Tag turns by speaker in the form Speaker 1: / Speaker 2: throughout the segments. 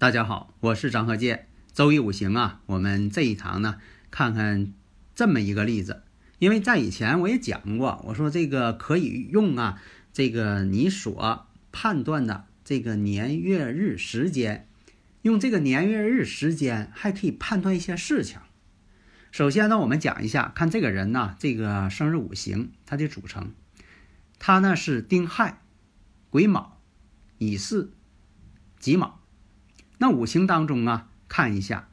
Speaker 1: 大家好，我是张鹤剑。周易五行啊，我们这一堂呢，看看这么一个例子。因为在以前我也讲过，我说这个可以用啊，这个你所判断的这个年月日时间，用这个年月日时间还可以判断一些事情。首先呢，我们讲一下，看这个人呢，这个生日五行它的组成，他呢是丁亥、癸卯、乙巳、己卯。那五行当中啊，看一下，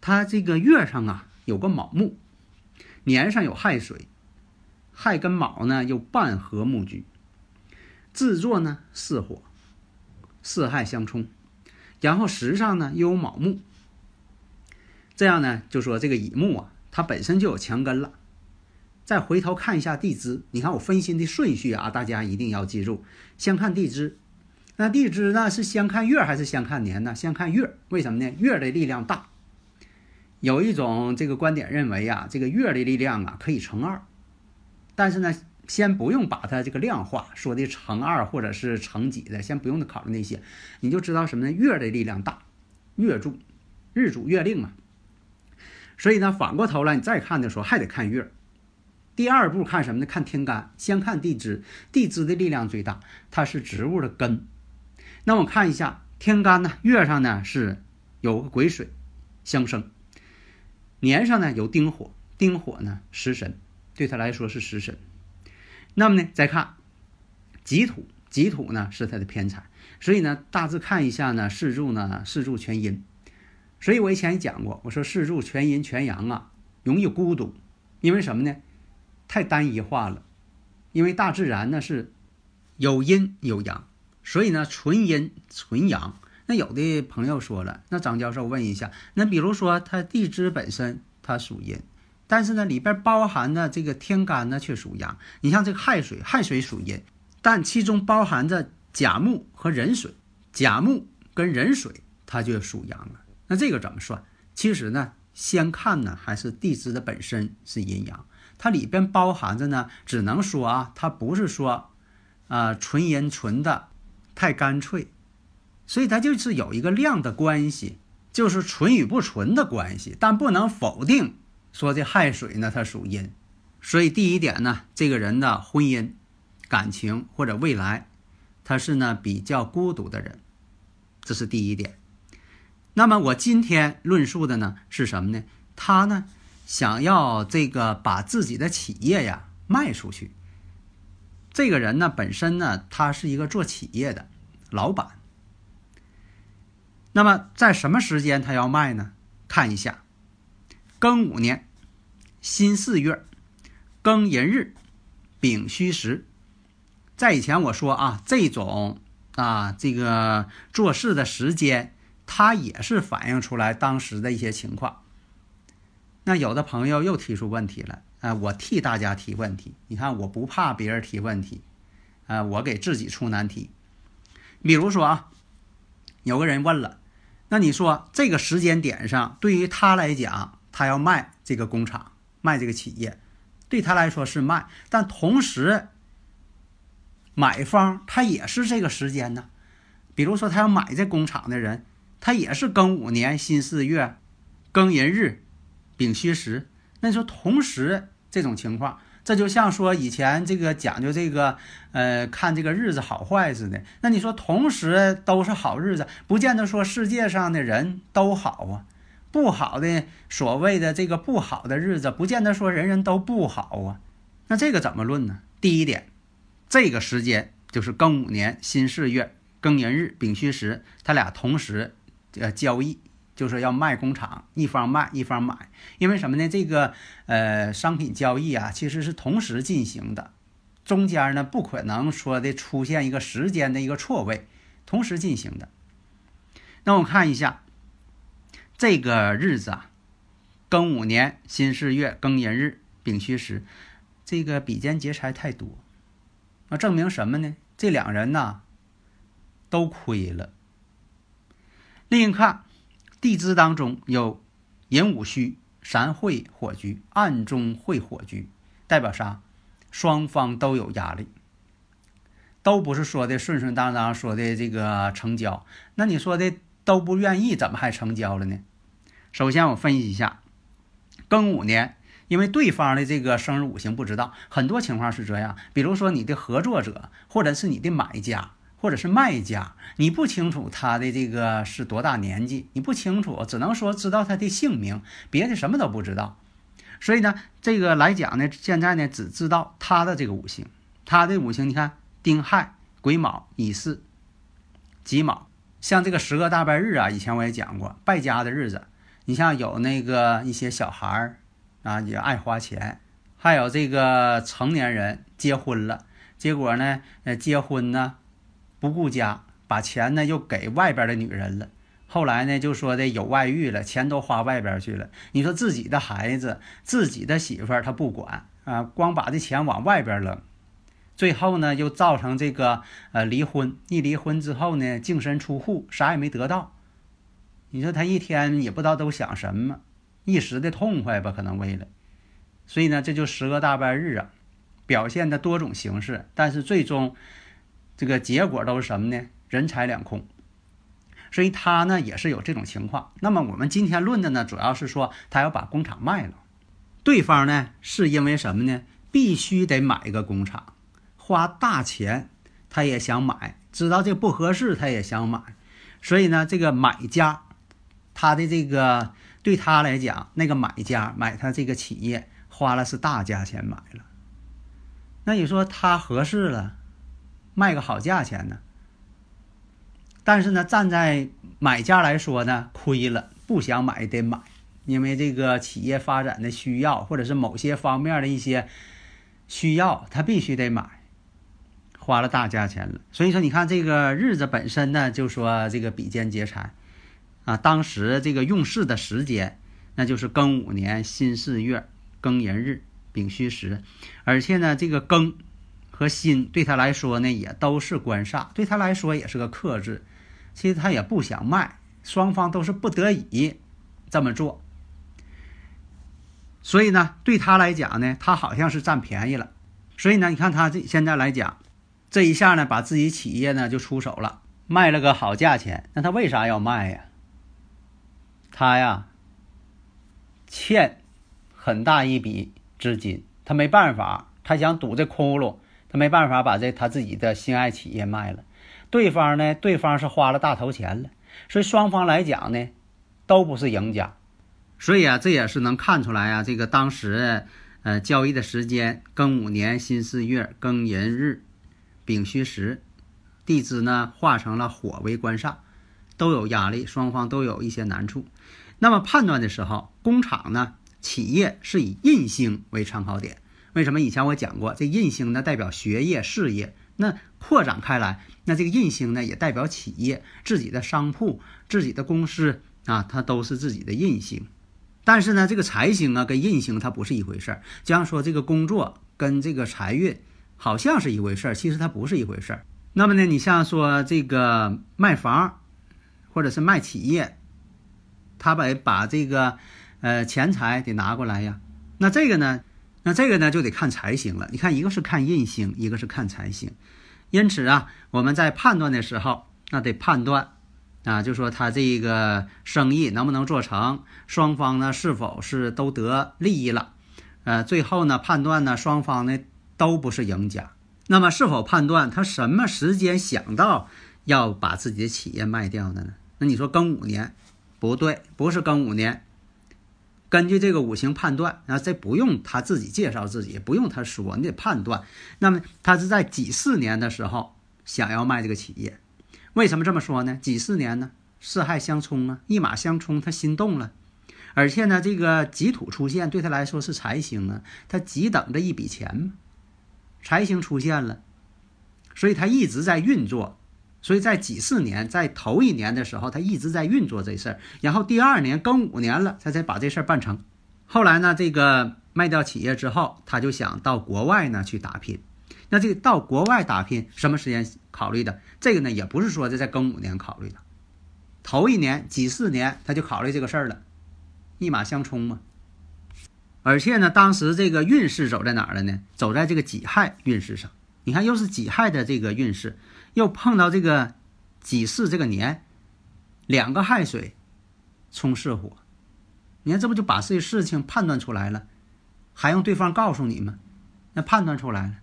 Speaker 1: 它这个月上啊有个卯木，年上有亥水，亥跟卯呢又半合木局，制作呢巳火，巳亥相冲，然后时上呢又有卯木，这样呢就说这个乙木啊，它本身就有强根了。再回头看一下地支，你看我分析的顺序啊，大家一定要记住，先看地支。那地支呢是先看月还是先看年呢？先看月，为什么呢？月的力量大。有一种这个观点认为啊，这个月的力量啊可以乘二，但是呢，先不用把它这个量化，说的乘二或者是乘几的，先不用考虑那些，你就知道什么呢？月的力量大，月柱，日主月令嘛。所以呢，反过头来你再看的时候还得看月。第二步看什么呢？看天干，先看地支，地支的力量最大，它是植物的根。那我看一下天干呢，月上呢是有个癸水相生，年上呢有丁火，丁火呢食神，对他来说是食神。那么呢，再看己土，己土呢是他的偏财，所以呢大致看一下呢四柱呢四柱全阴。所以我以前也讲过，我说四柱全阴全阳啊，容易孤独，因为什么呢？太单一化了，因为大自然呢是有阴有阳。所以呢，纯阴纯阳。那有的朋友说了，那张教授问一下，那比如说他地支本身它属阴，但是呢里边包含的这个天干呢却属阳。你像这个亥水，亥水属阴，但其中包含着甲木和壬水，甲木跟壬水它就属阳了。那这个怎么算？其实呢，先看呢还是地支的本身是阴阳，它里边包含着呢，只能说啊，它不是说啊纯阴纯的。太干脆，所以它就是有一个量的关系，就是纯与不纯的关系，但不能否定说这亥水呢它属阴，所以第一点呢，这个人的婚姻、感情或者未来，他是呢比较孤独的人，这是第一点。那么我今天论述的呢是什么呢？他呢想要这个把自己的企业呀卖出去。这个人呢，本身呢，他是一个做企业的老板。那么在什么时间他要卖呢？看一下，庚午年辛巳月庚寅日丙戌时。在以前我说啊，这种啊这个做事的时间，它也是反映出来当时的一些情况。那有的朋友又提出问题了。啊，我替大家提问题。你看，我不怕别人提问题，啊，我给自己出难题。比如说啊，有个人问了，那你说这个时间点上，对于他来讲，他要卖这个工厂，卖这个企业，对他来说是卖，但同时，买方他也是这个时间呢。比如说，他要买这工厂的人，他也是庚午年辛巳月庚寅日丙戌时。那说同时这种情况，这就像说以前这个讲究这个，呃，看这个日子好坏似的。那你说同时都是好日子，不见得说世界上的人都好啊。不好的所谓的这个不好的日子，不见得说人人都不好啊。那这个怎么论呢？第一点，这个时间就是庚午年辛巳月庚寅日丙戌时，他俩同时呃交易就是要卖工厂，一方卖一方买，因为什么呢？这个呃商品交易啊，其实是同时进行的，中间呢不可能说的出现一个时间的一个错位，同时进行的。那我看一下这个日子啊，庚午年辛巳月庚寅日丙戌时，这个比肩劫财太多，那证明什么呢？这两人呢都亏了。另一看。地支当中有寅午戌三会火局，暗中会火局，代表啥？双方都有压力，都不是说的顺顺当当，说的这个成交。那你说的都不愿意，怎么还成交了呢？首先我分析一下，庚午年，因为对方的这个生日五行不知道，很多情况是这样。比如说你的合作者，或者是你的买家。或者是卖家，你不清楚他的这个是多大年纪，你不清楚，只能说知道他的姓名，别的什么都不知道。所以呢，这个来讲呢，现在呢只知道他的这个五行，他的五行，你看丁亥、癸卯、乙巳、己卯，像这个十个大拜日啊，以前我也讲过败家的日子。你像有那个一些小孩儿啊，也爱花钱，还有这个成年人结婚了，结果呢，呃，结婚呢。不顾家，把钱呢又给外边的女人了。后来呢就说的有外遇了，钱都花外边去了。你说自己的孩子、自己的媳妇儿他不管啊，光把这钱往外边扔。最后呢又造成这个呃离婚。一离婚之后呢净身出户，啥也没得到。你说他一天也不知道都想什么，一时的痛快吧，可能为了。所以呢这就十个大半日啊，表现的多种形式，但是最终。这个结果都是什么呢？人财两空，所以他呢也是有这种情况。那么我们今天论的呢，主要是说他要把工厂卖了，对方呢是因为什么呢？必须得买一个工厂，花大钱他也想买，知道这不合适他也想买，所以呢这个买家他的这个对他来讲，那个买家买他这个企业花了是大价钱买了，那你说他合适了？卖个好价钱呢，但是呢，站在买家来说呢，亏了，不想买得买，因为这个企业发展的需要，或者是某些方面的一些需要，他必须得买，花了大价钱了。所以说，你看这个日子本身呢，就说这个比肩劫财啊，当时这个用事的时间，那就是庚午年辛巳月庚寅日丙戌时，而且呢，这个庚。和心对他来说呢，也都是官煞，对他来说也是个克制。其实他也不想卖，双方都是不得已这么做。所以呢，对他来讲呢，他好像是占便宜了。所以呢，你看他这现在来讲，这一下呢，把自己企业呢就出手了，卖了个好价钱。那他为啥要卖呀？他呀，欠很大一笔资金，他没办法，他想堵这窟窿。没办法把这他自己的心爱企业卖了，对方呢？对方是花了大头钱了，所以双方来讲呢，都不是赢家。所以啊，这也是能看出来啊，这个当时呃交易的时间，庚午年辛巳月庚寅日丙戌时，地支呢化成了火为官煞，都有压力，双方都有一些难处。那么判断的时候，工厂呢企业是以印星为参考点。为什么以前我讲过，这印星呢代表学业事业，那扩展开来，那这个印星呢也代表企业自己的商铺、自己的公司啊，它都是自己的印星。但是呢，这个财星啊跟印星它不是一回事儿。就像说这个工作跟这个财运好像是一回事儿，其实它不是一回事儿。那么呢，你像说这个卖房或者是卖企业，他把把这个呃钱财得拿过来呀，那这个呢？那这个呢就得看财星了。你看，一个是看印星，一个是看财星。因此啊，我们在判断的时候，那得判断啊，就说他这个生意能不能做成，双方呢是否是都得利益了。呃，最后呢判断呢双方呢都不是赢家。那么是否判断他什么时间想到要把自己的企业卖掉的呢？那你说庚午年不对，不是庚午年。根据这个五行判断，啊，这不用他自己介绍自己，不用他说，你得判断。那么他是在几四年的时候想要卖这个企业？为什么这么说呢？几四年呢？四害相冲啊，一马相冲，他心动了。而且呢，这个己土出现对他来说是财星啊，他急等着一笔钱嘛。财星出现了，所以他一直在运作。所以在几四年，在头一年的时候，他一直在运作这事儿。然后第二年庚五年了，他才把这事儿办成。后来呢，这个卖掉企业之后，他就想到国外呢去打拼。那这个到国外打拼，什么时间考虑的？这个呢，也不是说这在庚午年考虑的，头一年几四年他就考虑这个事儿了。一马相冲嘛，而且呢，当时这个运势走在哪儿了呢？走在这个己亥运势上。你看，又是己亥的这个运势，又碰到这个己巳这个年，两个亥水冲巳火，你看这不就把这事情判断出来了？还用对方告诉你吗？那判断出来了。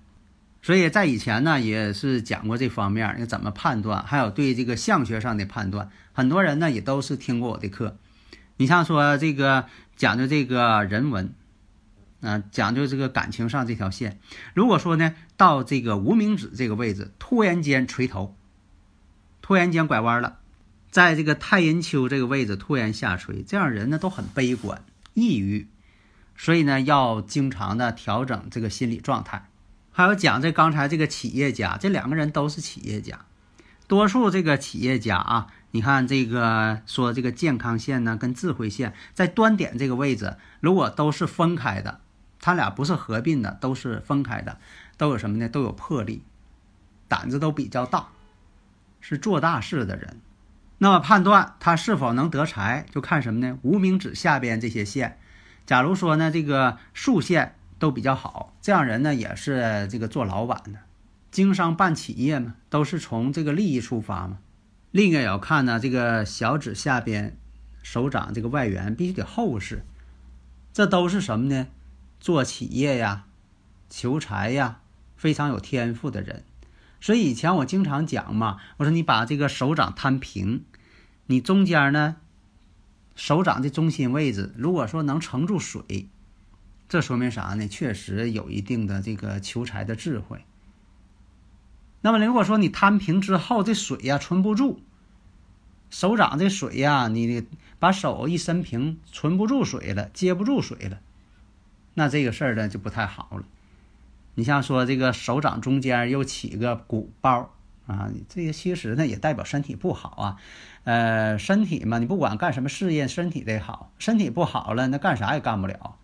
Speaker 1: 所以在以前呢，也是讲过这方面，要怎么判断，还有对这个相学上的判断，很多人呢也都是听过我的课。你像说这个讲究这个人文，啊，讲究这个感情上这条线。如果说呢，到这个无名指这个位置，突然间垂头，突然间拐弯了，在这个太阴丘这个位置突然下垂，这样人呢都很悲观、抑郁，所以呢要经常的调整这个心理状态。还有讲这刚才这个企业家，这两个人都是企业家，多数这个企业家啊。你看这个说这个健康线呢，跟智慧线在端点这个位置，如果都是分开的，他俩不是合并的，都是分开的，都有什么呢？都有魄力，胆子都比较大，是做大事的人。那么判断他是否能得财，就看什么呢？无名指下边这些线，假如说呢这个竖线都比较好，这样人呢也是这个做老板的，经商办企业嘛，都是从这个利益出发嘛。另一个也要看呢，这个小指下边，手掌这个外缘必须得厚实，这都是什么呢？做企业呀，求财呀，非常有天赋的人。所以以前我经常讲嘛，我说你把这个手掌摊平，你中间呢，手掌的中心位置，如果说能盛住水，这说明啥呢？确实有一定的这个求财的智慧。那么，如果说你摊平之后，这水呀存不住，手掌这水呀，你把手一伸平，存不住水了，接不住水了，那这个事儿呢就不太好了。你像说这个手掌中间又起个鼓包啊，这个其实呢也代表身体不好啊。呃，身体嘛，你不管干什么事业，身体得好，身体不好了，那干啥也干不了。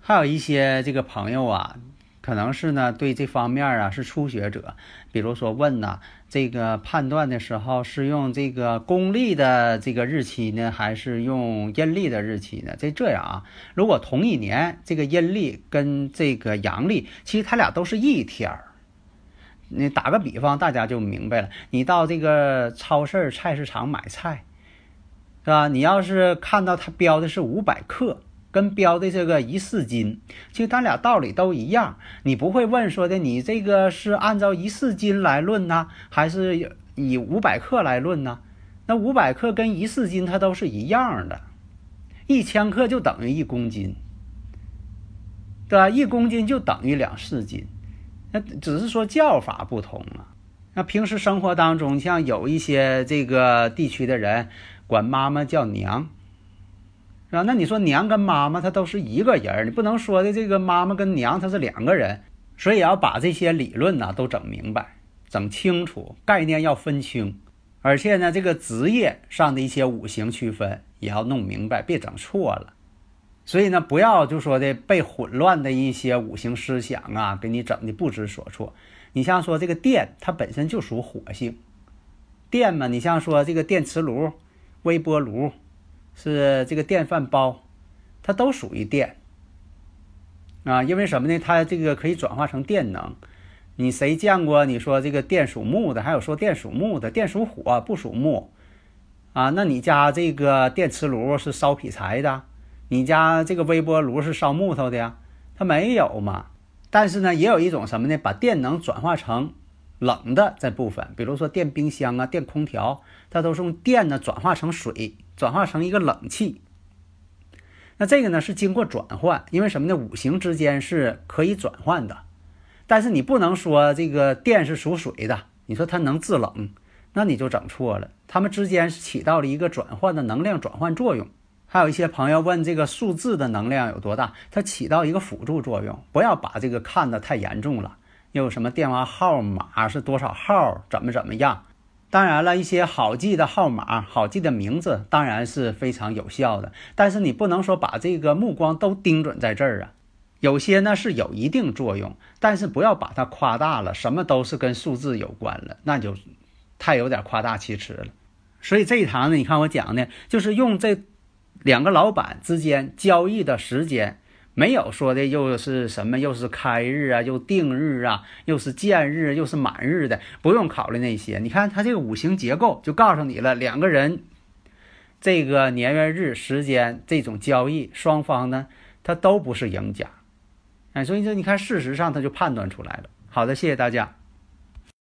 Speaker 1: 还有一些这个朋友啊。可能是呢，对这方面啊是初学者，比如说问呢，这个判断的时候是用这个公历的这个日期呢，还是用阴历的日期呢？这这样啊，如果同一年，这个阴历跟这个阳历，其实它俩都是一天儿。你打个比方，大家就明白了。你到这个超市、菜市场买菜，是吧？你要是看到它标的是五百克。跟标的这个一四斤，其实它俩道理都一样。你不会问说的，你这个是按照一四斤来论呢，还是以五百克来论呢？那五百克跟一四斤它都是一样的，一千克就等于一公斤，对吧？一公斤就等于两四斤，那只是说叫法不同啊。那平时生活当中，像有一些这个地区的人管妈妈叫娘。是吧？那你说娘跟妈妈她都是一个人你不能说的这个妈妈跟娘她是两个人，所以要把这些理论呢都整明白、整清楚，概念要分清，而且呢，这个职业上的一些五行区分也要弄明白，别整错了。所以呢，不要就说的被混乱的一些五行思想啊，给你整的不知所措。你像说这个电，它本身就属火性，电嘛，你像说这个电磁炉、微波炉。是这个电饭煲，它都属于电啊，因为什么呢？它这个可以转化成电能。你谁见过？你说这个电属木的，还有说电属木的，电属火不属木啊？那你家这个电磁炉是烧劈柴的？你家这个微波炉是烧木头的呀？它没有嘛。但是呢，也有一种什么呢？把电能转化成冷的这部分，比如说电冰箱啊、电空调，它都是用电呢转化成水。转化成一个冷气，那这个呢是经过转换，因为什么呢？五行之间是可以转换的，但是你不能说这个电是属水的，你说它能制冷，那你就整错了。它们之间是起到了一个转换的能量转换作用。还有一些朋友问这个数字的能量有多大，它起到一个辅助作用，不要把这个看得太严重了。又什么电话号码是多少号，怎么怎么样？当然了，一些好记的号码、好记的名字当然是非常有效的，但是你不能说把这个目光都盯准在这儿啊。有些呢是有一定作用，但是不要把它夸大了，什么都是跟数字有关了，那就太有点夸大其词了。所以这一堂呢，你看我讲的，就是用这两个老板之间交易的时间。没有说的又是什么，又是开日啊，又定日啊，又是见日，又是满日的，不用考虑那些。你看他这个五行结构就告诉你了，两个人这个年月日时间这种交易，双方呢他都不是赢家。哎，所以说你看，事实上他就判断出来了。好的，谢谢大家。